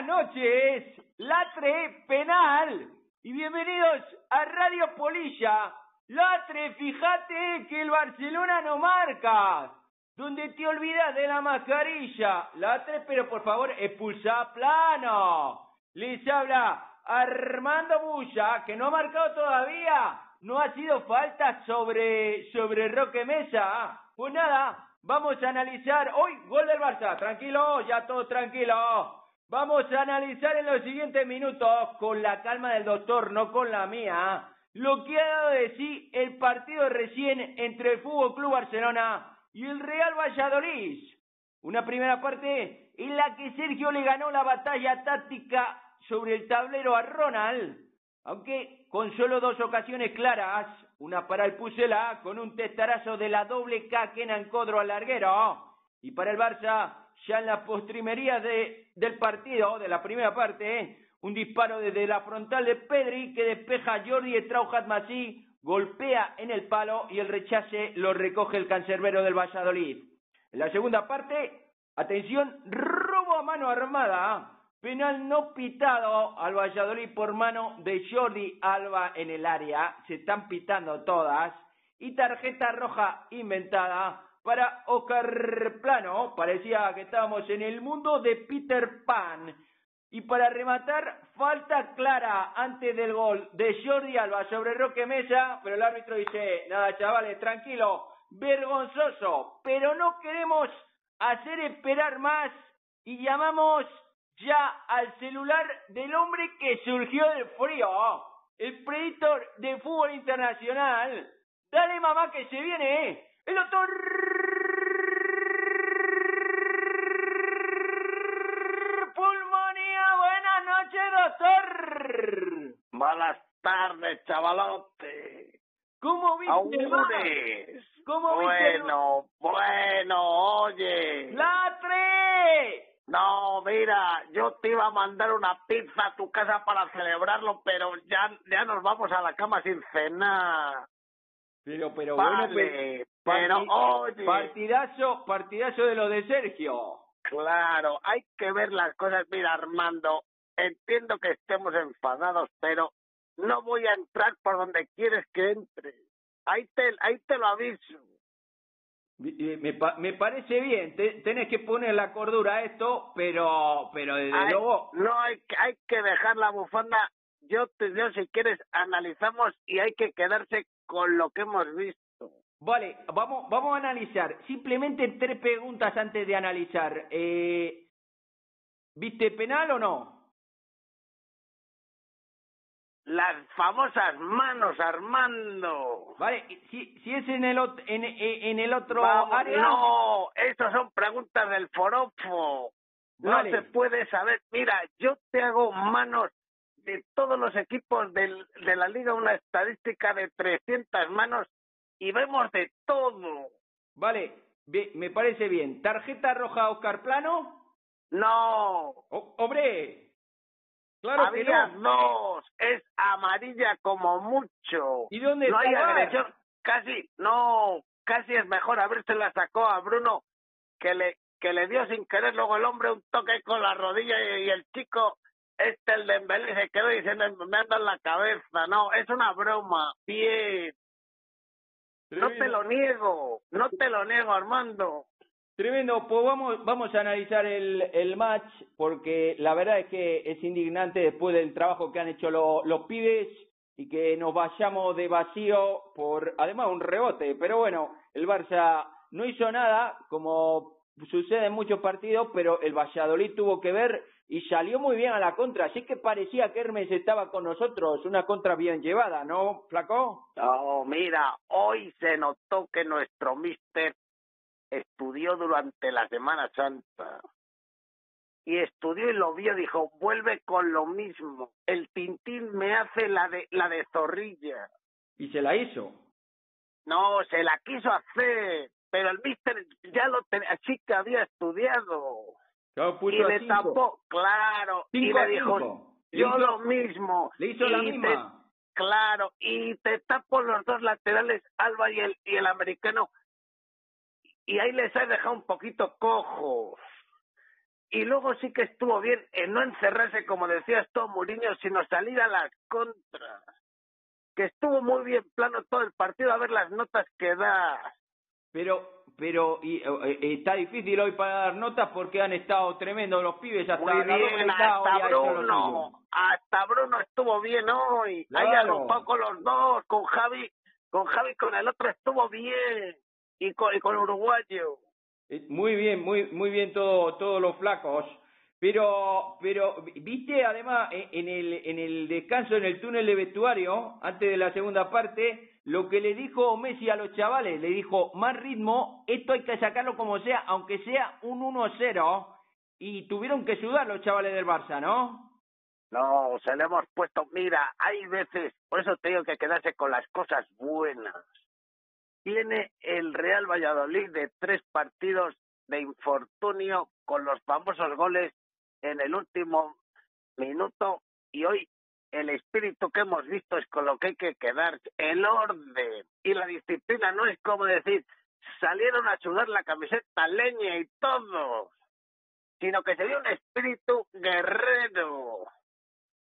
buenas noches, Latre Penal y bienvenidos a Radio Polilla. Latre, fíjate que el Barcelona no marca, donde te olvidas de la mascarilla. Latre, pero por favor, expulsa plano. Les habla Armando Bulla, que no ha marcado todavía. No ha sido falta sobre, sobre Roque Mesa. Pues nada, vamos a analizar hoy gol del Barça. Tranquilo, ya todo tranquilo. Vamos a analizar en los siguientes minutos, con la calma del doctor, no con la mía, lo que ha dado de sí el partido recién entre el Fútbol Club Barcelona y el Real Valladolid. Una primera parte en la que Sergio le ganó la batalla táctica sobre el tablero a Ronald, aunque con solo dos ocasiones claras, una para el Pusela con un testarazo de la doble K Kenan Codro al larguero, y para el Barça ya en la postrimería de, del partido, de la primera parte, un disparo desde la frontal de Pedri que despeja a Jordi Estrauhat Masí, golpea en el palo y el rechace lo recoge el cancerbero del Valladolid. En la segunda parte, atención, robo a mano armada, penal no pitado al Valladolid por mano de Jordi Alba en el área, se están pitando todas, y tarjeta roja inventada para Oscar Plano. Parecía que estábamos en el mundo de Peter Pan. Y para rematar, falta clara antes del gol de Jordi Alba sobre Roque Mesa, pero el árbitro dice, nada chavales, tranquilo, vergonzoso, pero no queremos hacer esperar más y llamamos ya al celular del hombre que surgió del frío, el predictor de fútbol internacional. Dale mamá que se viene, ¿eh? El doctor Noches, doctor. Buenas tardes, chavalote. ¿Cómo viste? Augures. ¿Cómo viste Bueno, bueno, oye. ¡Latre! No, mira, yo te iba a mandar una pizza a tu casa para celebrarlo, pero ya, ya nos vamos a la cama sin cenar. Pero, pero bueno, Vale, pero, pero oye. partidazo, partidazo de lo de Sergio. Claro, hay que ver las cosas. Mira, Armando, entiendo que estemos enfadados, pero no voy a entrar por donde quieres que entre. Ahí te, ahí te lo aviso. Eh, Me, me parece bien, te- tenés que poner la cordura a esto, pero, pero desde Hay- luego, no hay que, hay que dejar la bufanda. Yo te yo si quieres analizamos y hay que quedarse con lo que hemos visto. vale, vamos, vamos a analizar. Simplemente tres preguntas antes de analizar. Eh, ¿Viste penal o no? Las famosas manos, Armando. Vale, si, si es en el, ot- en, en el otro Vamos, área. no, estas son preguntas del forofo. No se puede saber. Mira, yo te hago manos de todos los equipos del, de la liga, una estadística de 300 manos y vemos de todo. Vale, me parece bien. ¿Tarjeta roja Oscar Plano? No, O- ¡Hombre! Claro que había no. dos, es amarilla como mucho. ¿Y dónde no está hay agresión, casi, no, casi es mejor haberse la sacó a Bruno que le que le dio sin querer luego el hombre un toque con la rodilla y, y el chico este el de Embelé se quedó diciendo me anda en la cabeza, no, es una broma, bien, no te lo niego, no te lo niego Armando. Tremendo, pues vamos, vamos a analizar el, el match porque la verdad es que es indignante después del trabajo que han hecho lo- los pibes y que nos vayamos de vacío por además un rebote. Pero bueno, el Barça no hizo nada como sucede en muchos partidos, pero el Valladolid tuvo que ver y salió muy bien a la contra. Así que parecía que Hermes estaba con nosotros, una contra bien llevada, ¿no, Flaco? No, mira, hoy se notó que nuestro mister estudió durante la Semana Santa. Y estudió y lo vio, dijo, vuelve con lo mismo. El Tintín me hace la de la de zorrilla. Y se la hizo. No, se la quiso hacer, pero el mister ya lo tenía, sí que había estudiado. Claro, puso y a le cinco. tapó, claro, y Cinco le dijo, cinco. Yo hizo- lo mismo. Le hizo la Y te- misma. Claro, y te tapo los dos laterales, Alba y el, y el americano, y ahí les has dejado un poquito cojo. y luego sí que estuvo bien en no encerrarse, como decías tú, Mourinho, sino salir a las contras. Que estuvo muy bien plano todo el partido, a ver las notas que da. Pero, pero y, eh, eh, está difícil hoy para dar notas porque han estado tremendos los pibes hasta Muy bien, hasta Bruno, hasta Bruno estuvo bien hoy. Ahí agrupado con los dos, con Javi, con Javi con el otro estuvo bien y con, y con Uruguayo. Eh, muy bien, muy muy bien todo todos los flacos. Pero pero viste además eh, en el en el descanso en el túnel de vestuario antes de la segunda parte lo que le dijo Messi a los chavales, le dijo, "Más ritmo, esto hay que sacarlo como sea, aunque sea un 1-0." Y tuvieron que sudar los chavales del Barça, ¿no? No, se le hemos puesto, mira, hay veces, por eso tengo que quedarse con las cosas buenas tiene el Real Valladolid de tres partidos de infortunio con los famosos goles en el último minuto. Y hoy el espíritu que hemos visto es con lo que hay que quedar, el orden. Y la disciplina no es como decir salieron a sudar la camiseta leña y todo, sino que sería un espíritu guerrero,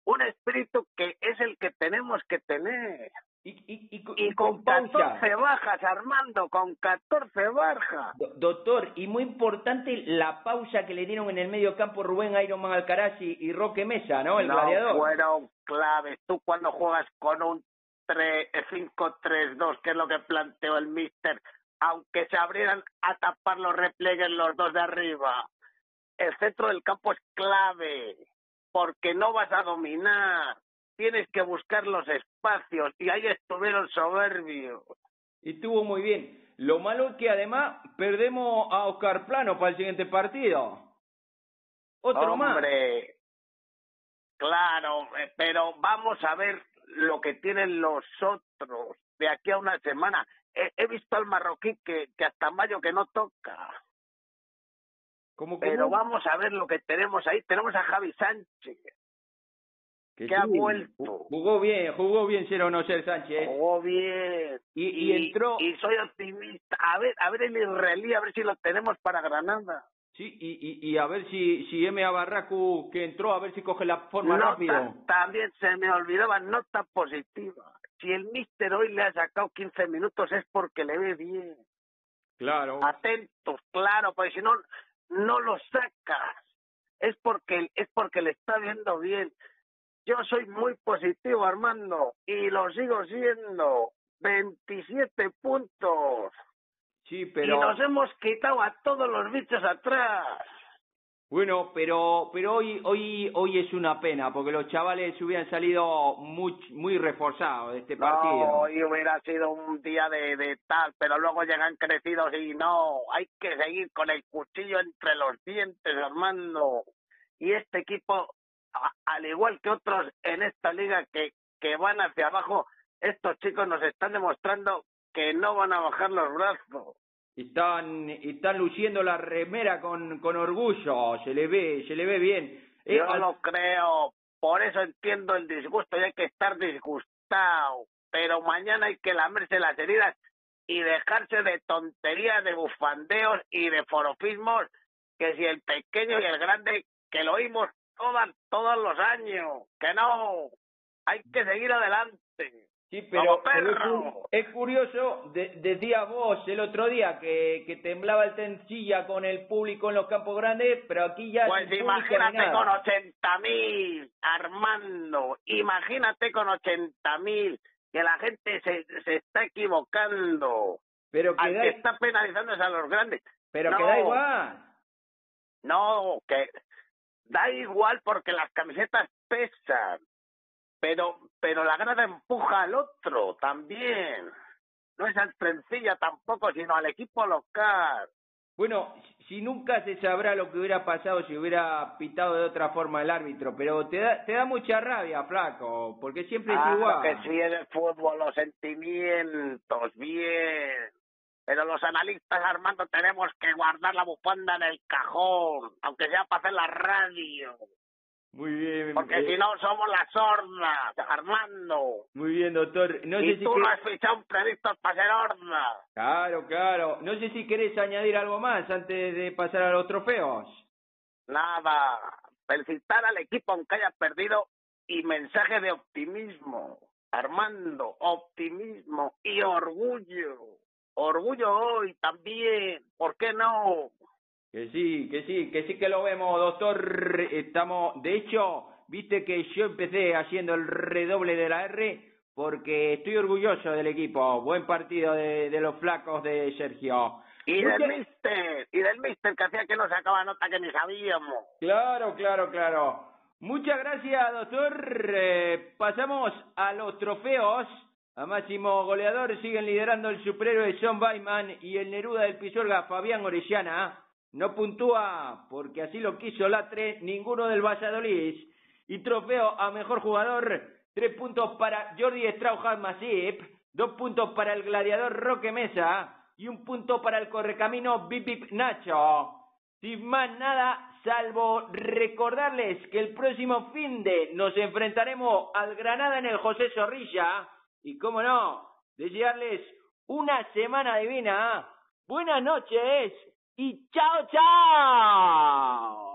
un espíritu que es el que tenemos que tener. Y, y, y con, con 14 bajas, Armando, con 14 bajas. doctor, y muy importante la pausa que le dieron en el medio campo Rubén Ironman Alcaraz y, Roque Mesa, ¿no? El no, gladiador. fueron claves. Tú cuando juegas con un 5-3-2, que es lo que planteó el míster, aunque se abrieran a tapar los repliegues los dos de arriba, el centro del campo es clave, porque no vas a dominar tienes que buscar los espacios y ahí estuvieron soberbios. Y estuvo muy bien. Lo malo es que además perdemos a Oscar Plano para el siguiente partido. Otro Hombre, más. Claro, pero vamos a ver lo que tienen los otros de aquí a una semana. He, visto al marroquí que, que hasta mayo que no toca. ¿Cómo, Pero vamos a ver lo que tenemos ahí. Tenemos a Javi Sánchez, que, ha vuelto. Jugó bien, jugó bien ser o no ser Sánchez. Jugó bien. Y, y, entró. Y soy optimista. A ver, a ver el israelí, a ver si lo tenemos para Granada. Sí, y, y, y a ver si, si M. Barracu que entró, a ver si coge la forma nota, rápido. También se me olvidaba, nota positiva. Si el mister hoy le ha sacado 15 minutos es porque le ve bien. Claro. Atentos, claro, porque si no, no lo sacas. Es porque, es porque le está viendo bien. Yo soy muy positivo, Armando, y lo sigo siendo. 27 puntos. Sí, pero... Y nos hemos quitado a todos los bichos atrás. Bueno, pero pero hoy hoy hoy es una pena porque los chavales hubieran salido muy muy reforzados de este partido. No, hoy hubiera sido un día de, de tal, pero luego llegan crecidos y no, hay que seguir con el cuchillo entre los dientes, Armando. Y este equipo al igual que otros en esta liga que, que van hacia abajo, estos chicos nos están demostrando que no van a bajar los brazos. Están, están luciendo la remera con, con orgullo, se le ve, se le ve bien. Eh, Yo lo creo, por eso entiendo el disgusto y hay que estar disgustado, pero mañana hay que lamerse las heridas y dejarse de tonterías, de bufandeos y de forofismos, que si el pequeño y el grande, que lo oímos todas, todos los años. Que no, hay que seguir adelante. Sí, pero, es, curioso, decía vos el otro día que, que temblaba el Tencilla con el público en los campos grandes, pero aquí ya... Pues imagínate con ochenta mil, Armando, imagínate con ochenta mil, que la gente se, se está equivocando. Pero que, da... está penalizándose a los grandes. Pero que da igual. No, que da igual porque las camisetas pesan, pero pero la grada empuja al otro también. No es al trencilla tampoco, sino al equipo local. Bueno, si nunca se sabrá lo que hubiera pasado si hubiera pitado de otra forma el árbitro, pero te da, te da mucha rabia, flaco, porque siempre es ah, igual. que sí en el fútbol, los sentimientos, bien. Pero los analistas, Armando, tenemos que guardar la bufanda en el cajón, aunque sea para hacer la radio. Muy bien. Porque eh, si no somos las sordas, Armando. Muy bien, doctor. No y sé si tú no has fichado un predicto para ser horda. Claro, claro. No sé si querés añadir algo más antes de pasar a los trofeos. Nada, felicitar al equipo aunque haya perdido y mensaje de optimismo. Armando, optimismo y orgullo. Orgullo hoy también, ¿por qué no? Que sí, que sí, que sí que lo vemos, doctor. Estamos, de hecho, viste que yo empecé haciendo el redoble de la R porque estoy orgulloso del equipo. Buen partido de, de los flacos de Sergio. Y del mister, y del mister que hacía que no sacaba nota que ni sabíamos. Claro, claro, claro. Muchas gracias, doctor. Eh, pasamos a los trofeos. A máximo goleador siguen liderando el superhéroe John Bayman y el Neruda del Pisuerga Fabián Orellana. No puntúa, porque así lo quiso Latre, ninguno del Valladolid. Y trofeo a mejor jugador, tres puntos para Jordi Straujan Masip, dos puntos para el gladiador Roque Mesa y un punto para el correcamino Bip Nacho. Sin más nada, salvo recordarles que el próximo fin de nos enfrentaremos al Granada en el José Zorrilla y, cómo no, desearles una semana divina. Buenas noches y chao, chao.